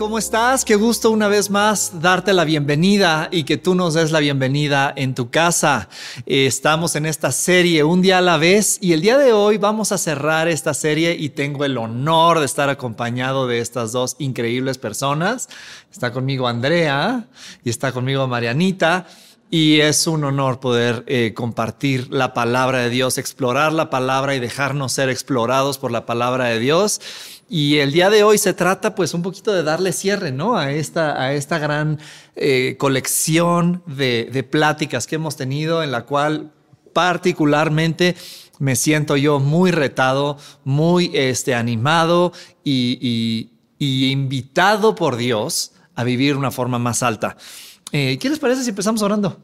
¿Cómo estás? Qué gusto una vez más darte la bienvenida y que tú nos des la bienvenida en tu casa. Eh, estamos en esta serie Un día a la vez y el día de hoy vamos a cerrar esta serie y tengo el honor de estar acompañado de estas dos increíbles personas. Está conmigo Andrea y está conmigo Marianita. Y es un honor poder eh, compartir la palabra de Dios, explorar la palabra y dejarnos ser explorados por la palabra de Dios. Y el día de hoy se trata pues un poquito de darle cierre, ¿no? A esta, a esta gran eh, colección de, pláticas que hemos tenido en la cual particularmente me siento yo muy retado, muy este, animado y invitado por Dios a vivir una forma más alta. Eh, ¿Qué les parece si empezamos orando?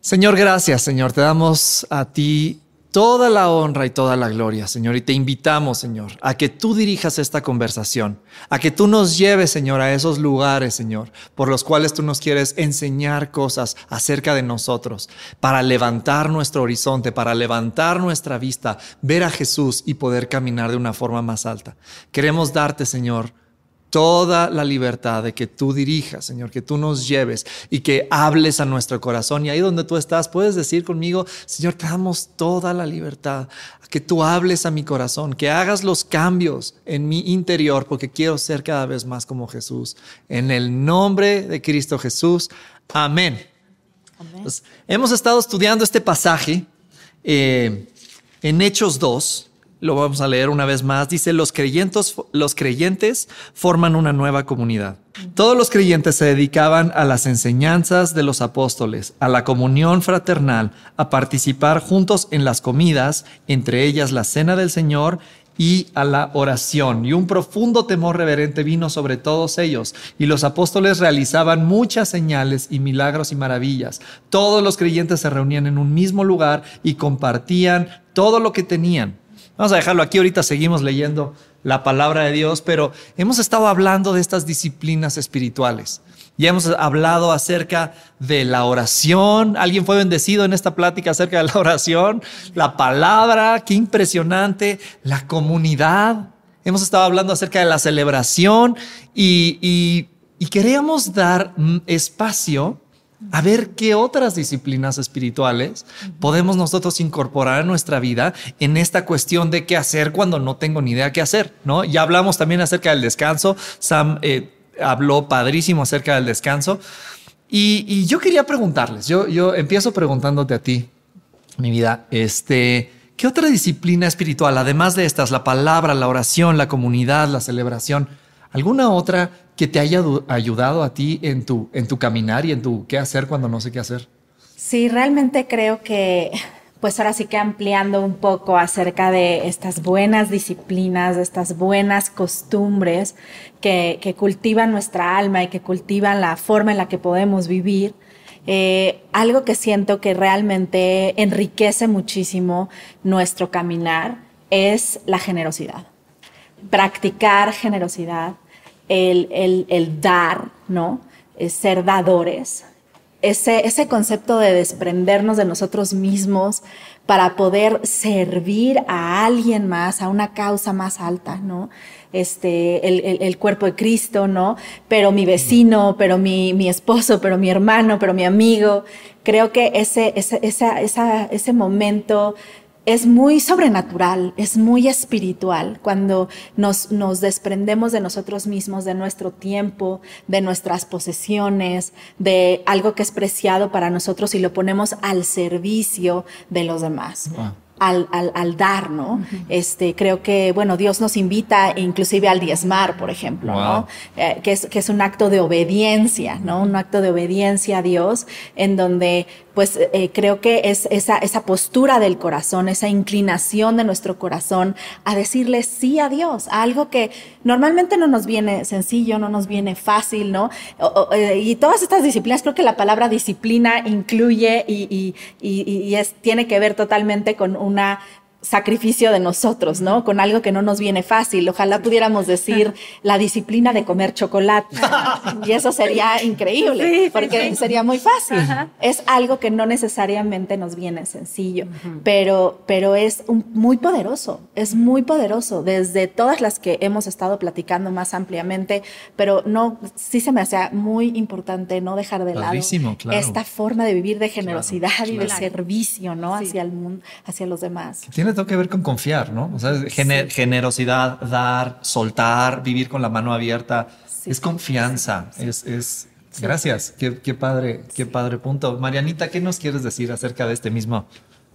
Señor, gracias, Señor. Te damos a ti toda la honra y toda la gloria, Señor. Y te invitamos, Señor, a que tú dirijas esta conversación, a que tú nos lleves, Señor, a esos lugares, Señor, por los cuales tú nos quieres enseñar cosas acerca de nosotros, para levantar nuestro horizonte, para levantar nuestra vista, ver a Jesús y poder caminar de una forma más alta. Queremos darte, Señor, toda la libertad de que tú dirijas, Señor, que tú nos lleves y que hables a nuestro corazón. Y ahí donde tú estás, puedes decir conmigo, Señor, te damos toda la libertad, que tú hables a mi corazón, que hagas los cambios en mi interior, porque quiero ser cada vez más como Jesús. En el nombre de Cristo Jesús. Amén. Hemos estado estudiando este pasaje eh, en Hechos 2 lo vamos a leer una vez más, dice, los creyentes, los creyentes forman una nueva comunidad. Todos los creyentes se dedicaban a las enseñanzas de los apóstoles, a la comunión fraternal, a participar juntos en las comidas, entre ellas la cena del Señor y a la oración. Y un profundo temor reverente vino sobre todos ellos. Y los apóstoles realizaban muchas señales y milagros y maravillas. Todos los creyentes se reunían en un mismo lugar y compartían todo lo que tenían Vamos a dejarlo aquí, ahorita seguimos leyendo la palabra de Dios, pero hemos estado hablando de estas disciplinas espirituales. Ya hemos hablado acerca de la oración. ¿Alguien fue bendecido en esta plática acerca de la oración? La palabra, qué impresionante. La comunidad. Hemos estado hablando acerca de la celebración y, y, y queríamos dar espacio a ver qué otras disciplinas espirituales podemos nosotros incorporar a nuestra vida en esta cuestión de qué hacer cuando no tengo ni idea qué hacer, ¿no? Ya hablamos también acerca del descanso. Sam eh, habló padrísimo acerca del descanso. Y, yo quería preguntarles, yo, yo empiezo preguntándote a ti, mi vida, este, ¿qué otra disciplina espiritual, además de estas, la palabra, la oración, la comunidad, la celebración, alguna otra que te haya ayudado a ti en tu, en tu caminar y en tu qué hacer cuando no sé qué hacer? Sí, realmente creo que, pues ahora sí que ampliando un poco acerca de estas buenas disciplinas, de estas buenas costumbres que, que cultivan nuestra alma y que cultivan la forma en la que podemos vivir. Eh, algo que siento que realmente enriquece muchísimo nuestro caminar es la generosidad. Practicar generosidad, el, dar, ¿no? ser dadores. Ese, ese concepto de desprendernos de nosotros mismos para poder servir a alguien más, a una causa más alta, ¿no? Este, el, cuerpo de Cristo, ¿no? Pero mi vecino, pero mi, mi, esposo, pero mi hermano, pero mi amigo. Creo que ese, ese, esa, ese momento es muy sobrenatural, es muy espiritual cuando nos, desprendemos de nosotros mismos, de nuestro tiempo, de nuestras posesiones, de algo que es preciado para nosotros y lo ponemos al servicio de los demás al, al, al dar, ¿no? este, creo que, bueno, Dios nos invita inclusive al diezmar, por ejemplo, ¿no? Eh, que, es, que es un acto de obediencia, ¿no? Un acto de obediencia a Dios en donde pues eh, creo que es esa, esa postura del corazón, esa inclinación de nuestro corazón a decirle sí a Dios, a algo que normalmente no nos viene sencillo, no nos viene fácil, ¿no? Eh, y todas estas disciplinas, creo que la palabra disciplina incluye y, y, y, y es, tiene que ver totalmente con una sacrificio de nosotros, ¿no? Con algo que no nos viene fácil. Ojalá pudiéramos decir la disciplina de comer chocolate. y eso sería increíble, porque sería muy fácil. Es algo que no necesariamente nos viene sencillo, pero, pero es muy poderoso, es muy poderoso desde todas las que hemos estado platicando más ampliamente, pero no, sí se me hace muy importante no dejar de lado esta forma de vivir de generosidad y de servicio, ¿no? Hacia el mundo, hacia los demás tiene todo que ver con confiar, ¿no? O sea, generosidad, dar, soltar, vivir con la mano abierta. es confianza, es, es gracias. Qué, qué, padre, qué padre punto. Marianita, ¿qué nos quieres decir acerca de este mismo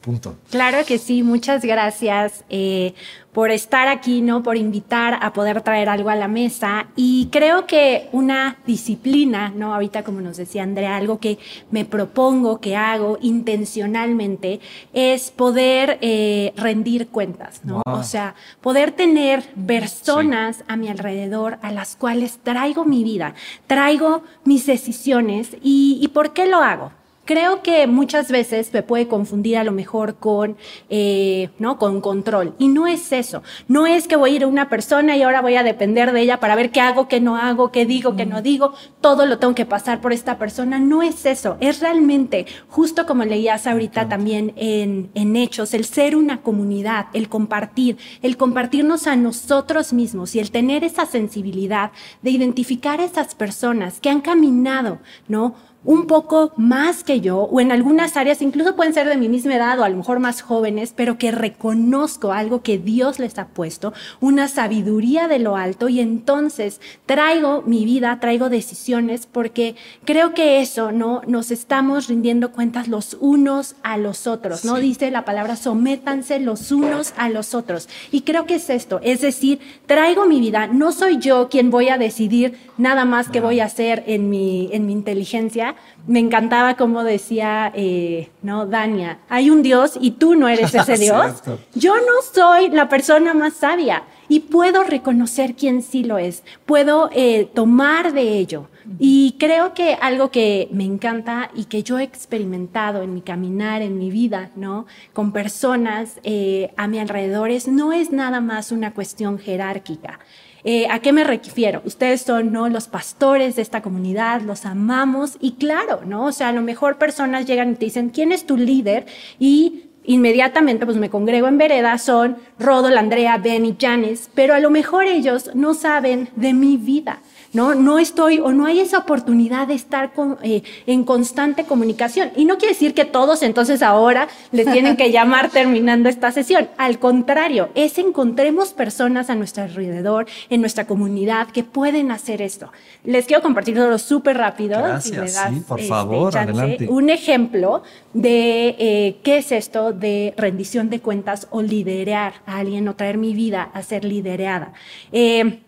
punto? Claro que sí, muchas gracias. Eh, por estar aquí, ¿no? Por invitar a poder traer algo a la mesa. Y creo que una disciplina, ¿no? Ahorita, como nos decía Andrea, algo que me propongo, que hago intencionalmente, es poder eh, rendir cuentas, ¿no? O sea, poder tener personas a mi alrededor a las cuales traigo mi vida, traigo mis decisiones. ¿Y, y por qué lo hago? Creo que muchas veces me puede confundir a lo mejor con, eh, ¿no? Con control. Y no es eso. No es que voy a ir a una persona y ahora voy a depender de ella para ver qué hago, qué no hago, qué digo, qué no digo. Todo lo tengo que pasar por esta persona. No es eso. Es realmente, justo como leías ahorita también en, en Hechos, el ser una comunidad, el compartir, el compartirnos a nosotros mismos y el tener esa sensibilidad de identificar a esas personas que han caminado, ¿no? Un poco más que yo, o en algunas áreas incluso pueden ser de mi misma edad o a lo mejor más jóvenes, pero que reconozco algo que Dios les ha puesto, una sabiduría de lo alto, y entonces traigo mi vida, traigo decisiones, porque creo que eso, ¿no? Nos estamos rindiendo cuentas los unos a los otros, ¿no? Dice la palabra, sométanse los unos a los otros. Y creo que es esto, es decir, traigo mi vida, no soy yo quien voy a decidir nada más que voy a hacer en mi, en mi inteligencia, me encantaba como decía, eh, ¿no? Dania, hay un Dios y tú no eres ese Dios. Yo no soy la persona más sabia y puedo reconocer quién sí lo es, puedo eh, tomar de ello. Y creo que algo que me encanta y que yo he experimentado en mi caminar, en mi vida, ¿no? Con personas eh, a mi alrededor, es, no es nada más una cuestión jerárquica. Eh, ¿A qué me refiero? Ustedes son ¿no? los pastores de esta comunidad, los amamos y claro, ¿no? O sea, a lo mejor personas llegan y te dicen, ¿quién es tu líder? Y inmediatamente pues me congrego en vereda, son Rodol, Andrea, Ben y Janice, pero a lo mejor ellos no saben de mi vida. ¿no? No estoy o no hay esa oportunidad de estar eh, en constante comunicación. Y no quiere decir que todos entonces ahora les tienen que llamar terminando esta sesión. Al contrario, es encontremos personas a nuestro alrededor, en nuestra comunidad, que pueden hacer esto. Les quiero compartir solo súper rápido. Gracias, sí, por este, favor, adelante. Un ejemplo de eh, qué es esto de rendición de cuentas o liderar a alguien o traer mi vida a ser liderada. Eh,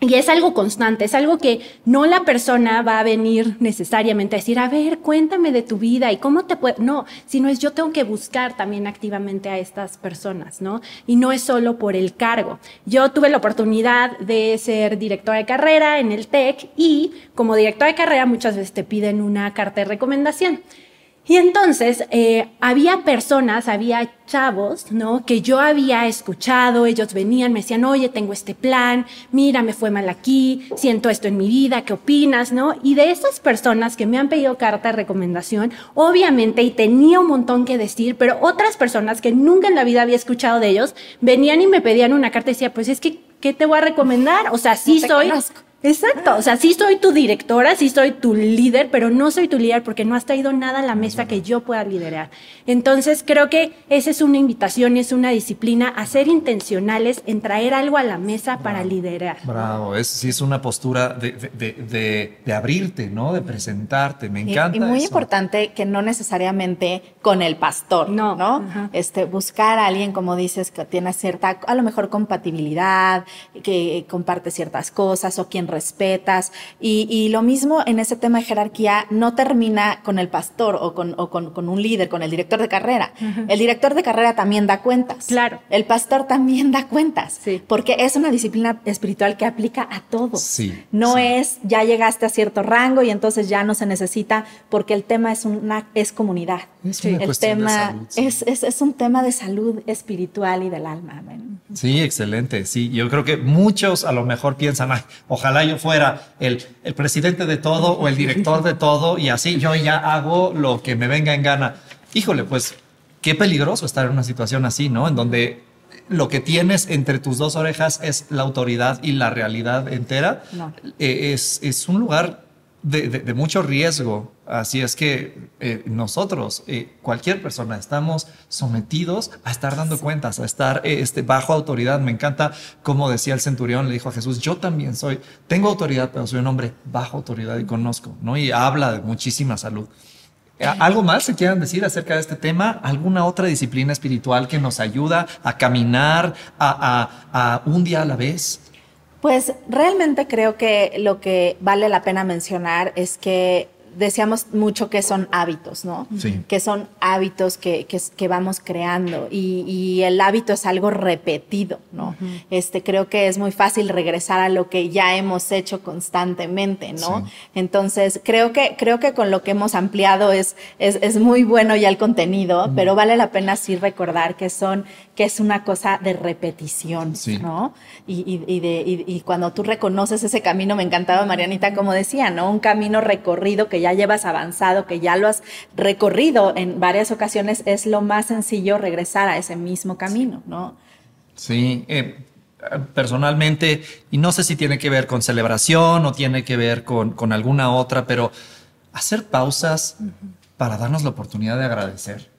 y es algo constante, es algo que no la persona va a venir necesariamente a decir, a ver, cuéntame de tu vida y cómo te puedo, no, sino es yo tengo que buscar también activamente a estas personas, ¿no? Y no es solo por el cargo. Yo tuve la oportunidad de ser directora de carrera en el TEC y como directora de carrera muchas veces te piden una carta de recomendación. Y entonces eh, había personas, había chavos, ¿no? Que yo había escuchado, ellos venían, me decían, oye, tengo este plan, mira, me fue mal aquí, siento esto en mi vida, ¿qué opinas, no? Y de esas personas que me han pedido carta de recomendación, obviamente, y tenía un montón que decir, pero otras personas que nunca en la vida había escuchado de ellos, venían y me pedían una carta y decía, pues es que, ¿qué te voy a recomendar? O sea, sí soy... Exacto, o sea, sí soy tu directora, sí soy tu líder, pero no soy tu líder porque no has traído nada a la mesa que yo pueda liderar. Entonces, creo que esa es una invitación y es una disciplina a ser intencionales en traer algo a la mesa para liderar. Bravo, es, sí es una postura de, de, de, abrirte, ¿no? De presentarte, me encanta. Y, muy importante que no necesariamente con el pastor, ¿no? ¿no? Este, buscar a alguien, como dices, que tiene cierta, a lo mejor compatibilidad, que comparte ciertas cosas o quien respetas. Y, lo mismo en ese tema de jerarquía no termina con el pastor o con, con, un líder, con el director de carrera. El director de carrera también da cuentas. Claro. El pastor también da cuentas. Sí. Porque es una disciplina espiritual que aplica a todos. Sí, no es ya llegaste a cierto rango y entonces ya no se necesita, porque el tema es, una, es comunidad. Es el tema es, es, es, un tema de salud espiritual y del alma. Sí, excelente. Sí, yo creo que muchos a lo mejor piensan, ojalá yo fuera el, el presidente de todo o el director de todo y así yo ya hago lo que me venga en gana. Híjole, pues qué peligroso estar en una situación así, ¿no? En donde lo que tienes entre tus dos orejas es la autoridad y la realidad entera. Eh, es, es un lugar de, mucho riesgo. Así es que eh, nosotros, eh, cualquier persona, estamos sometidos a estar dando cuentas, a estar eh, este, bajo autoridad. Me encanta como decía el centurión, le dijo a Jesús, yo también soy, tengo autoridad, pero soy un hombre bajo autoridad y conozco, ¿no? Y habla de muchísima salud. ¿Algo más se quieran decir acerca de este tema? ¿Alguna otra disciplina espiritual que nos ayuda a caminar a un día a la vez? Pues realmente creo que lo que vale la pena mencionar es que decíamos mucho que son hábitos, ¿no? Sí. Que son hábitos que, que, vamos creando y, y, el hábito es algo repetido, ¿no? este, creo que es muy fácil regresar a lo que ya hemos hecho constantemente, ¿no? Entonces, creo que, creo que con lo que hemos ampliado es, es, es muy bueno ya el contenido, pero vale la pena sí recordar que son, que es una cosa de repetición, ¿no? Y, y, y de, y, cuando tú reconoces ese camino, me encantaba Marianita como decía, ¿no? Un camino recorrido que ya llevas avanzado, que ya lo has recorrido en varias ocasiones, es lo más sencillo regresar a ese mismo camino, ¿no? Sí, eh, personalmente, y no sé si tiene que ver con celebración o tiene que ver con, con alguna otra, pero hacer pausas para darnos la oportunidad de agradecer.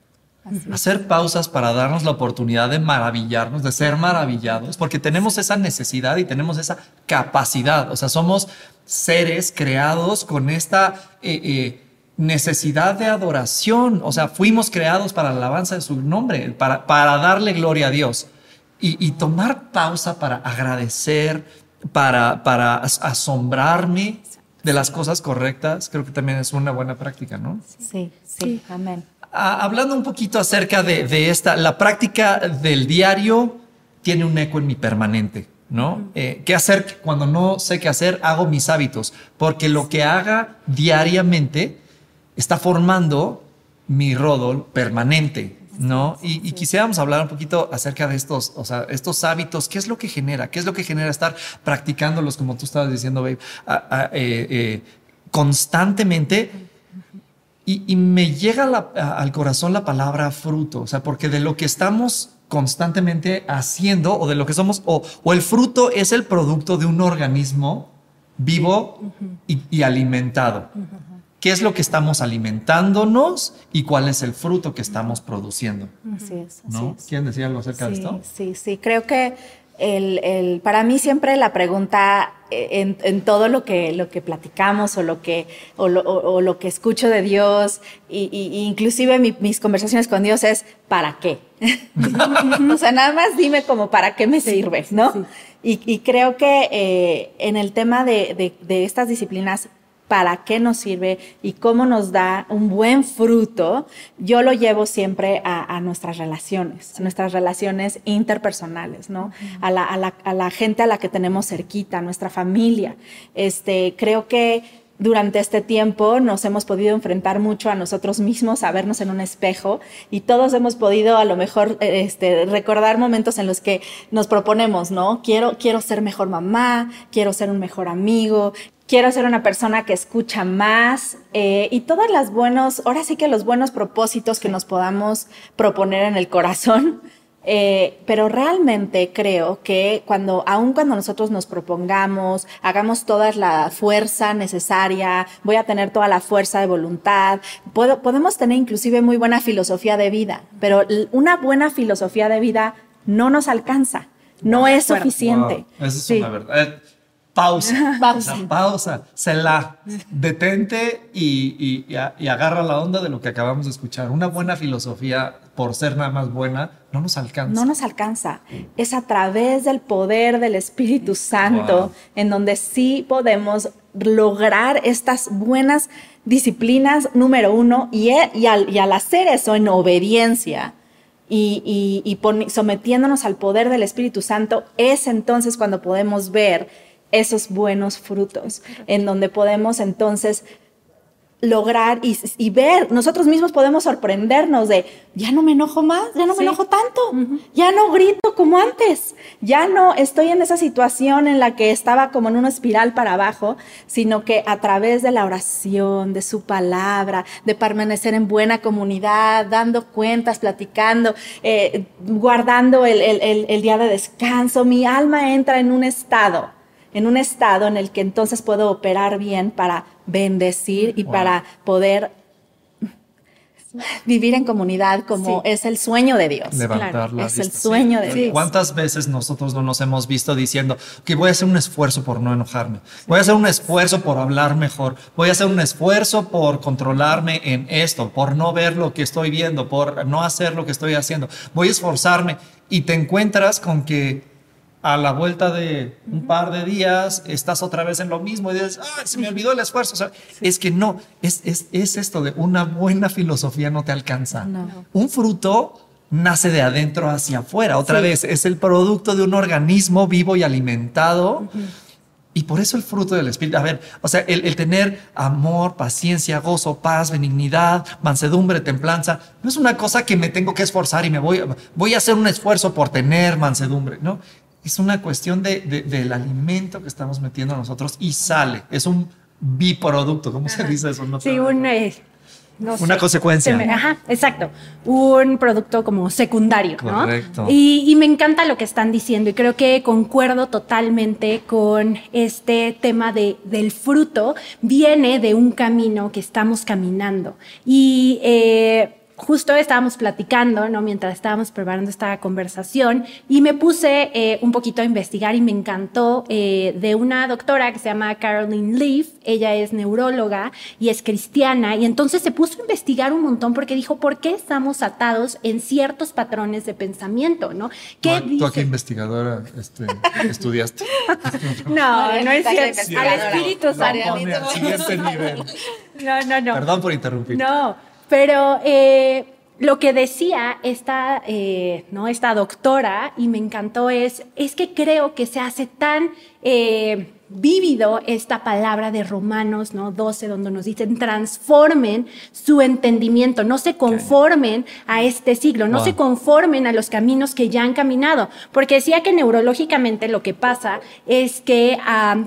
Hacer pausas para darnos la oportunidad de maravillarnos, de ser maravillados, porque tenemos esa necesidad y tenemos esa capacidad. O sea, somos seres creados con esta eh, eh, necesidad de adoración. O sea, fuimos creados para la alabanza de su nombre, para, para darle gloria a Dios. Y, tomar pausa para agradecer, para, para asombrarme de las cosas correctas, creo que también es una buena práctica, ¿no? Sí, sí, amén. Ah, hablando un poquito acerca de, de esta, la práctica del diario tiene un eco en mi permanente. ¿no? Eh, ¿Qué hacer cuando no sé qué hacer? Hago mis hábitos, porque lo que haga diariamente está formando mi rodol permanente, ¿no? Y, quisiéramos hablar un poquito acerca de estos, o sea, estos hábitos, ¿qué es lo que genera? ¿Qué es lo que genera estar practicándolos, como tú estabas diciendo, babe, eh, eh, constantemente? Y, me llega al corazón la palabra fruto, o sea, porque de lo que estamos constantemente haciendo o de lo que somos, o, el fruto es el producto de un organismo vivo y, alimentado. ¿Qué es lo que estamos alimentándonos y cuál es el fruto que estamos produciendo? Así es. ¿No? ¿Quieren decir algo acerca de esto? Sí, sí, creo que el, para mí siempre la pregunta eh, en, todo lo que, lo que platicamos o lo que, o lo, que escucho de Dios, y, inclusive mis conversaciones con Dios es, ¿para qué? o sea, nada más dime como, ¿para qué me sirves? ¿no? Y, creo que eh, en el tema de, de estas disciplinas para qué nos sirve y cómo nos da un buen fruto, yo lo llevo siempre a, nuestras relaciones, a nuestras relaciones interpersonales, ¿no? a, la, a, la, gente a la que tenemos cerquita, a nuestra familia. Este, creo que durante este tiempo nos hemos podido enfrentar mucho a nosotros mismos, a vernos en un espejo y todos hemos podido a lo mejor este, recordar momentos en los que nos proponemos, ¿no? Quiero, quiero ser mejor mamá, quiero ser un mejor amigo, quiero ser una persona que escucha más eh, y todas las buenos, ahora sí que los buenos propósitos que nos podamos proponer en el corazón. Eh, pero realmente creo que cuando, aun cuando nosotros nos propongamos, hagamos toda la fuerza necesaria, voy a tener toda la fuerza de voluntad, puedo, podemos tener inclusive muy buena filosofía de vida, pero una buena filosofía de vida no nos alcanza, no es suficiente. Eso es una verdad pausa. Pausa. pausa. Se la detente y, y, y, agarra la onda de lo que acabamos de escuchar. Una buena filosofía, por ser nada más buena, no nos alcanza. No nos alcanza. Es a través del poder del Espíritu Santo en donde sí podemos lograr estas buenas disciplinas, número uno, y, e, y, al, y al, hacer eso en obediencia y, y sometiéndonos al poder del Espíritu Santo, es entonces cuando podemos ver esos buenos frutos, en donde podemos entonces lograr y, ver, nosotros mismos podemos sorprendernos de, ya no me enojo más, ya no me enojo tanto, ya no grito como antes, ya no estoy en esa situación en la que estaba como en una espiral para abajo, sino que a través de la oración, de su palabra, de permanecer en buena comunidad, dando cuentas, platicando, eh, guardando el día de descanso, mi alma entra en un estado en un estado en el que entonces puedo operar bien para bendecir y para poder vivir en comunidad como es el sueño de Dios. Levantar Es el sueño de Dios. ¿Cuántas veces nosotros no nos hemos visto diciendo que voy a hacer un esfuerzo por no enojarme? Voy a hacer un esfuerzo por hablar mejor. Voy a hacer un esfuerzo por controlarme en esto, por no ver lo que estoy viendo, por no hacer lo que estoy haciendo. Voy a esforzarme y te encuentras con que a la vuelta de un par de días estás otra vez en lo mismo y dices, ¡ay, se me olvidó el esfuerzo! O sea, Es que no, es, es, es, esto de una buena filosofía no te alcanza. Un fruto nace de adentro hacia afuera. Otra vez, es el producto de un organismo vivo y alimentado. Y por eso el fruto del Espíritu, a ver, o sea, el, el, tener amor, paciencia, gozo, paz, benignidad, mansedumbre, templanza, no es una cosa que me tengo que esforzar y me voy, voy a hacer un esfuerzo por tener mansedumbre, ¿no? Es una cuestión de, del alimento que estamos metiendo nosotros y sale. Es un biproducto, ¿cómo se dice eso? sí, un, eh, una consecuencia. ajá, exacto. Un producto como secundario. Correcto. Y, y, me encanta lo que están diciendo y creo que concuerdo totalmente con este tema de, del fruto. Viene de un camino que estamos caminando. Y eh, justo estábamos platicando, ¿no? Mientras estábamos preparando esta conversación y me puse eh, un poquito a investigar y me encantó eh, de una doctora que se llama Caroline Leaf. Ella es neuróloga y es cristiana y entonces se puso a investigar un montón porque dijo, ¿por qué estamos atados en ciertos patrones de pensamiento, ¿no? ¿Qué ¿Tú, aquí investigadora este, estudiaste? no, no es cierto. Al Espíritu Santo. No, no, no. Perdón por interrumpir. No. Pero eh, lo que decía esta, eh, ¿no? esta doctora, y me encantó, es, es que creo que se hace tan... Eh, vívido esta palabra de Romanos ¿no? 12, donde nos dicen transformen su entendimiento, no se conformen a este siglo, no se conformen a los caminos que ya han caminado, porque decía que neurológicamente lo que pasa es que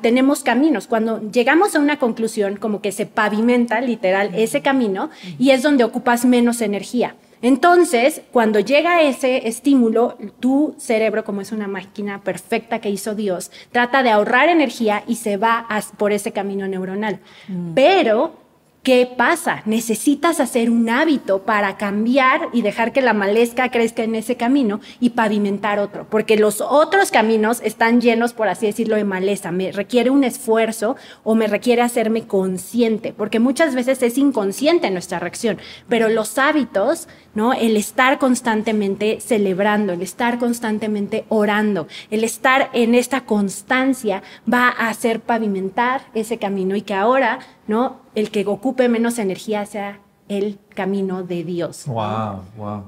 tenemos caminos, cuando llegamos a una conclusión como que se pavimenta literal ese camino y es donde ocupas menos energía. Entonces, cuando llega ese estímulo, tu cerebro, como es una máquina perfecta que hizo Dios, trata de ahorrar energía y se va por ese camino neuronal. Mm. Pero ¿Qué pasa? Necesitas hacer un hábito para cambiar y dejar que la malezca crezca en ese camino y pavimentar otro, porque los otros caminos están llenos, por así decirlo, de maleza. Me requiere un esfuerzo o me requiere hacerme consciente, porque muchas veces es inconsciente nuestra reacción, pero los hábitos, ¿no? El estar constantemente celebrando, el estar constantemente orando, el estar en esta constancia va a hacer pavimentar ese camino y que ahora ¿no? El que ocupe menos energía sea el camino de Dios. Wow, wow,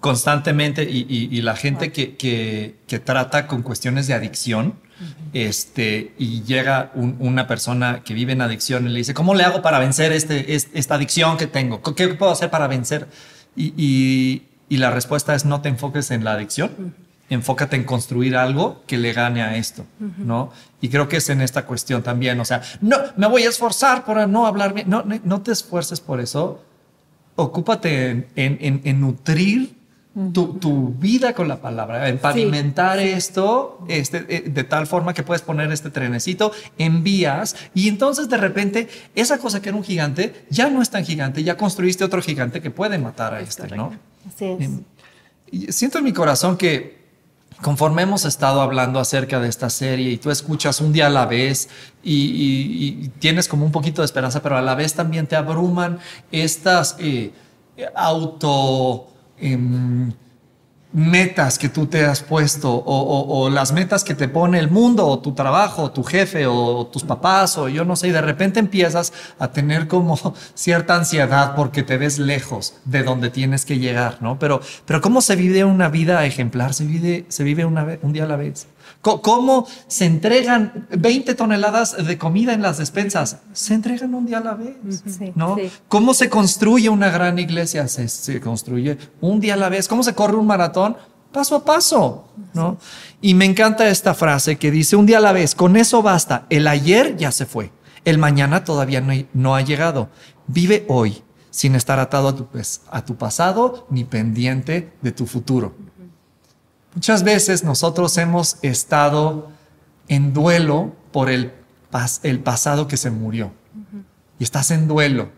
Constantemente, y, la gente que, que, trata con cuestiones de adicción, este, y llega una persona que vive en adicción y le dice, ¿cómo le hago para vencer este, esta adicción que tengo? ¿Qué puedo hacer para vencer? Y, la respuesta es no te enfoques en la adicción, enfócate en construir algo que le gane a esto, ¿no? Y creo que es en esta cuestión también, o sea, no, me voy a esforzar por no hablar bien, no, no te esfuerces por eso, ocúpate en, nutrir tu, vida con la palabra, en pavimentar esto este, eh, de tal forma que puedes poner este trenecito, envías y entonces de repente esa cosa que era un gigante ya no es tan gigante, ya construiste otro gigante que puede matar a este, ¿no? Así es. siento en mi corazón que conforme hemos estado hablando acerca de esta serie y tú escuchas un día a la vez y, tienes como un poquito de esperanza, pero a la vez también te abruman estas eh, auto... Em, metas que tú te has puesto o, las metas que te pone el mundo o tu trabajo, o tu jefe o tus papás o yo no sé, y de repente empiezas a tener como cierta ansiedad porque te ves lejos de donde tienes que llegar, ¿no? Pero, pero ¿cómo se vive una vida ejemplar? Se vive, se vive una, un día a la vez. ¿Cómo se entregan 20 toneladas de comida en las despensas? Se entregan un día a la vez, ¿no? ¿Cómo se construye una gran iglesia? Se, construye un día a la vez. ¿Cómo se corre un maratón? Paso a paso, ¿no? Y me encanta esta frase que dice un día a la vez, con eso basta. El ayer ya se fue, el mañana todavía no, no ha llegado. Vive hoy sin estar atado a tu, pues, a tu pasado ni pendiente de tu futuro. Muchas veces nosotros hemos estado en duelo por el, el pasado que se murió. Y estás en duelo.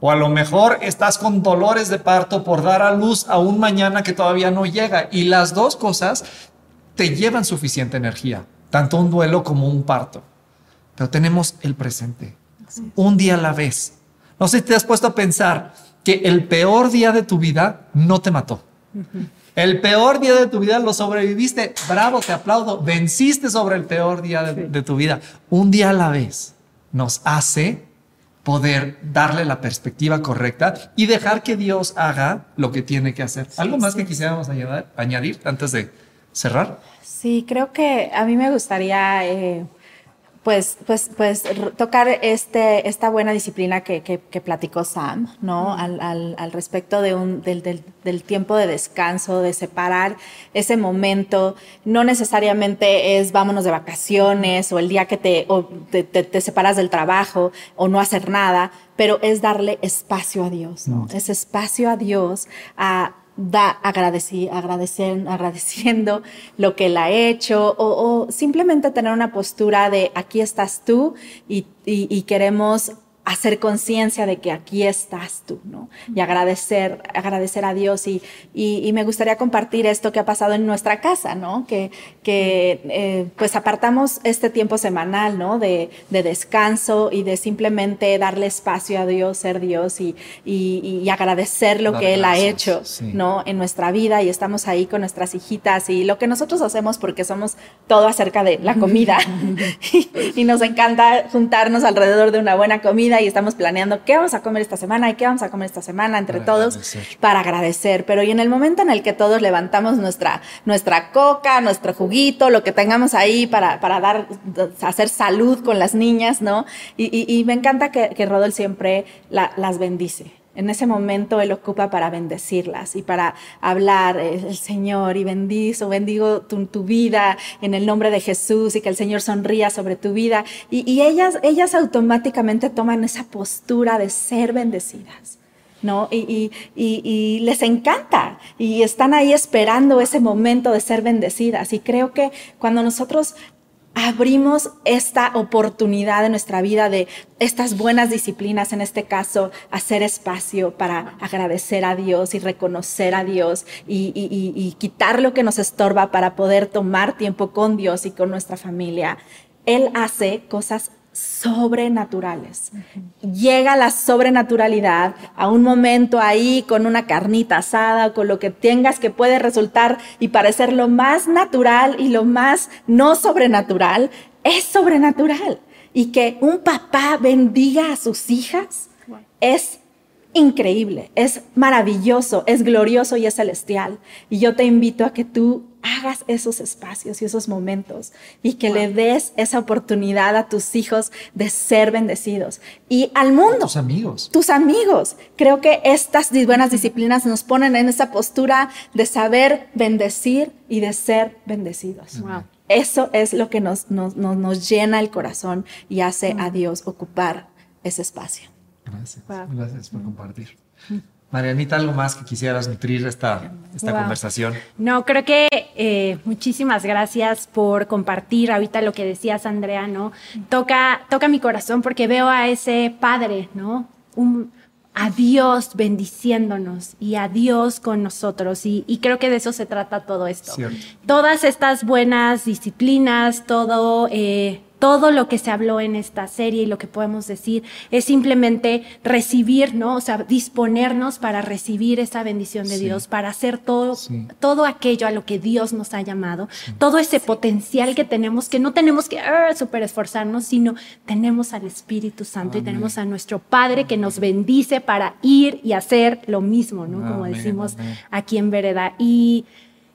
O a lo mejor estás con dolores de parto por dar a luz a un mañana que todavía no llega. Y las dos cosas te llevan suficiente energía, tanto un duelo como un parto. Pero tenemos el presente, un día a la vez. No sé si te has puesto a pensar que el peor día de tu vida no te mató. El peor día de tu vida lo sobreviviste. Bravo, te aplaudo. Venciste sobre el peor día de, tu vida. Un día a la vez nos hace poder darle la perspectiva correcta y dejar que Dios haga lo que tiene que hacer. ¿Algo más que quisiéramos añadir antes de cerrar? Sí, creo que a mí me gustaría eh, pues, pues, pues tocar este, esta buena disciplina que, que, platicó Sam, ¿no? Al, al, al respecto de un, del, del, del, tiempo de descanso, de separar ese momento. No necesariamente es vámonos de vacaciones o el día que te, o te, te, separas del trabajo o no hacer nada, pero es darle espacio a Dios, ¿no? Es espacio a Dios a da agradecí, agradecer, agradeciendo lo que él ha hecho o, simplemente tener una postura de aquí estás tú y, y queremos hacer conciencia de que aquí estás tú, ¿no? Y agradecer, agradecer a Dios y, y, me gustaría compartir esto que ha pasado en nuestra casa, ¿no? Que, que eh, pues apartamos este tiempo semanal, ¿no? De, de, descanso y de simplemente darle espacio a Dios, ser Dios y, y agradecer lo que Él ha hecho, ¿no? En nuestra vida y estamos ahí con nuestras hijitas y lo que nosotros hacemos porque somos todo acerca de la comida y nos encanta juntarnos alrededor de una buena comida y estamos planeando qué vamos a comer esta semana y qué vamos a comer esta semana entre todos para agradecer. Pero y en el momento en el que todos levantamos nuestra, nuestra coca, nuestro juguito, lo que tengamos ahí para, para dar, hacer salud con las niñas, ¿no? Y, me encanta que, que Rodol siempre las bendice. En ese momento Él ocupa para bendecirlas y para hablar eh, el Señor y bendizo, bendigo tu, vida en el nombre de Jesús y que el Señor sonría sobre tu vida. Y, ellas, ellas automáticamente toman esa postura de ser bendecidas. ¿no? Y, y, les encanta y están ahí esperando ese momento de ser bendecidas. Y creo que cuando nosotros abrimos esta oportunidad en nuestra vida de estas buenas disciplinas, en este caso, hacer espacio para agradecer a Dios y reconocer a Dios y, y, quitar lo que nos estorba para poder tomar tiempo con Dios y con nuestra familia. Él hace cosas sobrenaturales. Llega la sobrenaturalidad a un momento ahí con una carnita asada, con lo que tengas que puede resultar y parecer lo más natural y lo más no sobrenatural, es sobrenatural. Y que un papá bendiga a sus hijas es increíble, es maravilloso, es glorioso y es celestial. Y yo te invito a que tú hagas esos espacios y esos momentos y que le des esa oportunidad a tus hijos de ser bendecidos y al mundo. tus amigos. Tus amigos. Creo que estas buenas disciplinas nos ponen en esa postura de saber bendecir y de ser bendecidos. Eso es lo que nos, nos, nos, llena el corazón y hace a Dios ocupar ese espacio. Gracias. Gracias por compartir. Marianita, ¿algo más que quisieras nutrir esta, esta conversación? No, creo que eh, muchísimas gracias por compartir ahorita lo que decías, Andrea, ¿no? Toca, toca mi corazón porque veo a ese padre, ¿no? Un, a Dios bendiciéndonos y a Dios con nosotros. Y, creo que de eso se trata todo esto. Todas estas buenas disciplinas, todo eh, todo lo que se habló en esta serie y lo que podemos decir es simplemente recibir, ¿no? O sea, disponernos para recibir esa bendición de Dios, para hacer todo, todo aquello a lo que Dios nos ha llamado, todo ese potencial que tenemos, que no tenemos que uh, super esforzarnos, sino tenemos al Espíritu Santo y tenemos a nuestro Padre que nos bendice para ir y hacer lo mismo, ¿no? Como decimos aquí en Vereda. Y,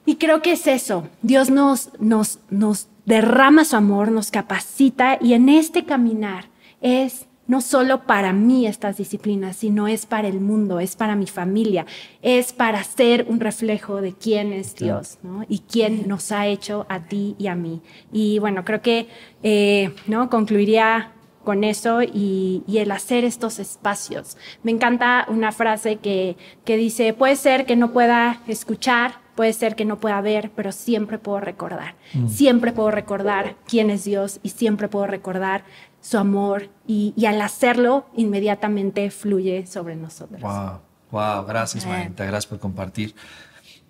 y creo que es eso. Dios nos, nos, nos derrama su amor, nos capacita y en este caminar es no solo para mí estas disciplinas, sino es para el mundo, es para mi familia, es para ser un reflejo de quién es Dios ¿no? y quién nos ha hecho a ti y a mí. Y bueno, creo que eh, ¿no? concluiría con eso y, y, el hacer estos espacios. Me encanta una frase que, que dice, puede ser que no pueda escuchar, Puede ser que no pueda ver, pero siempre puedo recordar. Mm. Siempre puedo recordar quién es Dios y siempre puedo recordar su amor y, al hacerlo inmediatamente fluye sobre nosotros. Wow, wow, gracias Marita, gracias por compartir.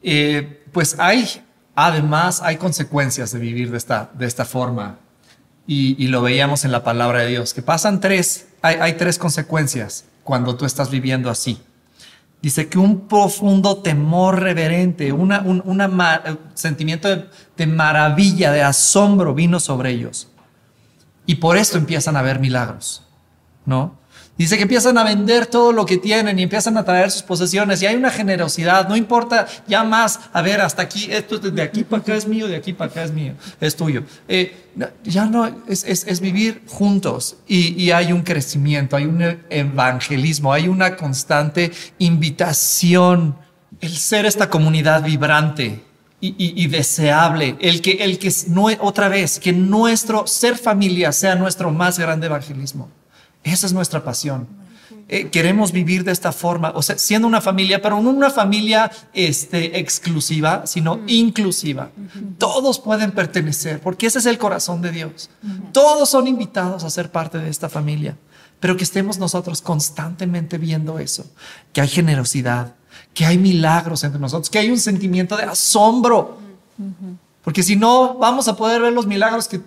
Eh, pues hay, además, hay consecuencias de vivir de esta, de esta forma y, lo veíamos en la palabra de Dios, que pasan tres, hay, hay tres consecuencias cuando tú estás viviendo así. Dice que un profundo temor reverente, un una sentimiento de, de, maravilla, de asombro vino sobre ellos. Y por esto empiezan a ver milagros, ¿no? Dice que empiezan a vender todo lo que tienen y empiezan a traer sus posesiones y hay una generosidad, no importa ya más, a ver, hasta aquí, esto de aquí para acá es mío, de aquí para acá es mío, es tuyo. Eh, ya no, es, es, es vivir juntos y, y, hay un crecimiento, hay un evangelismo, hay una constante invitación, el ser esta comunidad vibrante. Y, y, y, deseable, el que, el que no, otra vez, que nuestro ser familia sea nuestro más grande evangelismo. Esa es nuestra pasión. Eh, queremos vivir de esta forma, o sea, siendo una familia, pero no una familia este, exclusiva, sino inclusiva. Todos pueden pertenecer, porque ese es el corazón de Dios. Todos son invitados a ser parte de esta familia, pero que estemos nosotros constantemente viendo eso, que hay generosidad, que hay milagros entre nosotros, que hay un sentimiento de asombro. Porque si no, vamos a poder ver los milagros que,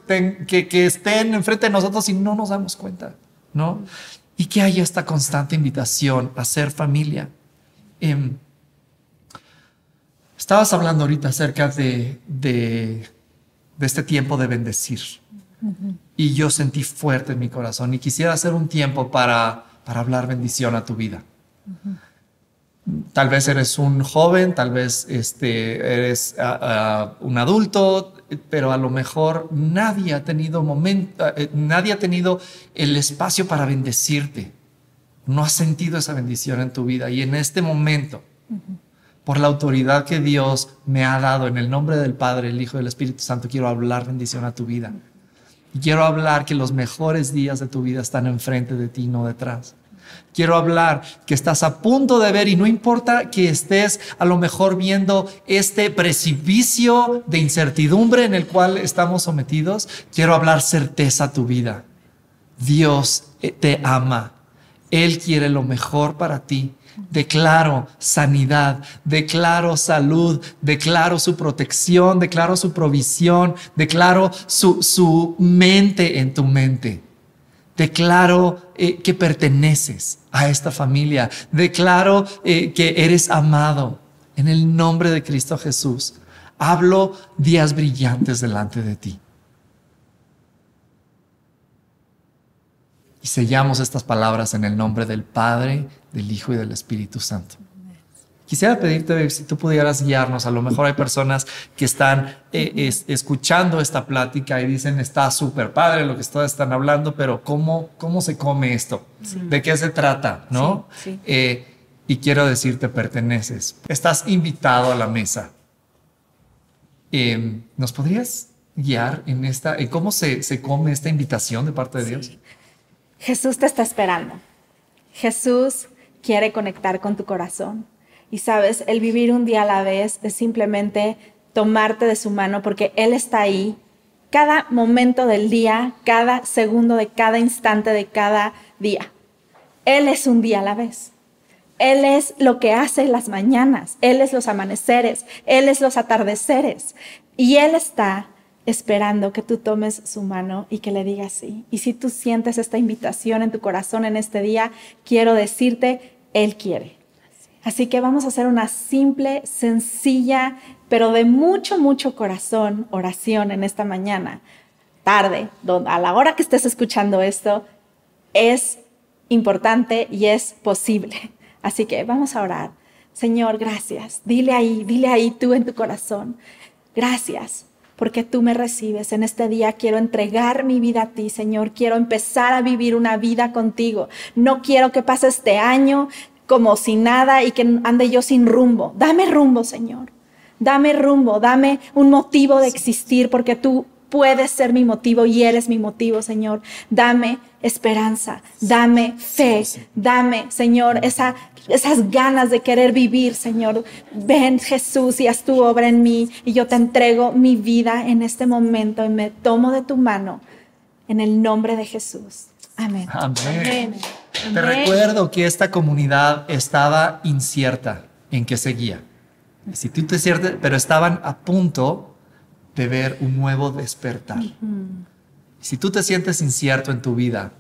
que, que estén enfrente de nosotros y no nos damos cuenta. ¿No? Y que haya esta constante invitación a ser familia. Em, estabas hablando ahorita acerca de, de, este tiempo de bendecir. Y yo sentí fuerte en mi corazón y quisiera hacer un tiempo para, para hablar bendición a tu vida. Tal vez eres un joven, tal vez este, eres ah, ah, un adulto, pero a lo mejor nadie ha tenido momento, eh, nadie ha tenido el espacio para bendecirte. No has sentido esa bendición en tu vida y en este momento, por la autoridad que Dios me ha dado en el nombre del Padre, el Hijo y el Espíritu Santo, quiero hablar bendición a tu vida. Y quiero hablar que los mejores días de tu vida están enfrente de ti, no detrás. Quiero hablar que estás a punto de ver y no importa que estés a lo mejor viendo este precipicio de incertidumbre en el cual estamos sometidos, quiero hablar certeza a tu vida. Dios eh, te ama. Él quiere lo mejor para ti. Declaro sanidad, declaro salud, declaro su protección, declaro su provisión, declaro su, su mente en tu mente. Declaro eh, que perteneces a esta familia. Declaro eh, que eres amado en el nombre de Cristo Jesús. Hablo días brillantes delante de ti. Y sellamos estas palabras en el nombre del Padre, del Hijo y del Espíritu Santo. Quisiera pedirte si tú pudieras guiarnos. A lo mejor hay personas que están eh, escuchando esta plática y dicen, está súper padre lo que ustedes están hablando, pero ¿cómo, cómo se come esto? ¿De qué se trata? ¿No? Eh, y quiero decirte, perteneces. Estás invitado a la mesa. Em, ¿Nos podrías guiar en esta, en cómo se, se come esta invitación de parte de Dios? Jesús te está esperando. Jesús quiere conectar con tu corazón. Y sabes, el vivir un día a la vez es simplemente tomarte de su mano porque Él está ahí cada momento del día, cada segundo de cada instante de cada día. Él es un día a la vez. Él es lo que hace las mañanas, Él es los amaneceres, Él es los atardeceres. Y Él está esperando que tú tomes su mano y que le digas sí. Y si tú sientes esta invitación en tu corazón en este día, quiero decirte, Él quiere. Así que vamos a hacer una simple, sencilla, pero de mucho, mucho corazón oración en esta mañana, tarde, a la hora que estés escuchando esto, es importante y es posible. Así que vamos a orar. Señor, gracias. Dile ahí, dile ahí tú en tu corazón. Gracias porque tú me recibes. En este día quiero entregar mi vida a ti, Señor. Quiero empezar a vivir una vida contigo. No quiero que pase este año como sin nada y que ande yo sin rumbo. Dame rumbo, Señor. Dame rumbo, dame un motivo de existir porque tú puedes ser mi motivo y eres mi motivo, Señor. Dame esperanza, dame fe, dame, Señor, esa esas ganas de querer vivir, Señor. Ven Jesús y haz tu obra en mí y yo te entrego mi vida en este momento y me tomo de tu mano en el nombre de Jesús. Amén. Amén. Te recuerdo que esta comunidad estaba incierta en qué seguía. Si tú te ciertas, pero estaban a punto de ver un nuevo despertar. Si tú te sientes incierto en tu vida,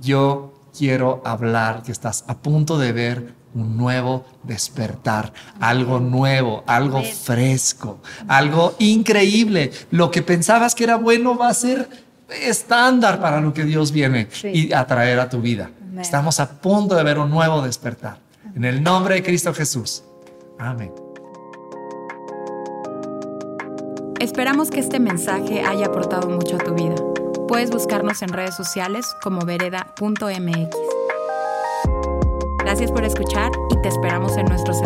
yo quiero hablar que estás a punto de ver un nuevo despertar, algo nuevo, algo fresco, algo increíble. Lo que pensabas que era bueno va a ser estándar para lo que Dios viene y a traer a tu vida. Estamos a punto de ver un nuevo despertar. En el nombre de Cristo Jesús. Amén. Esperamos que este mensaje haya aportado mucho a tu vida. Puedes buscarnos en redes sociales como vereda.mx. Gracias por escuchar y te esperamos en nuestros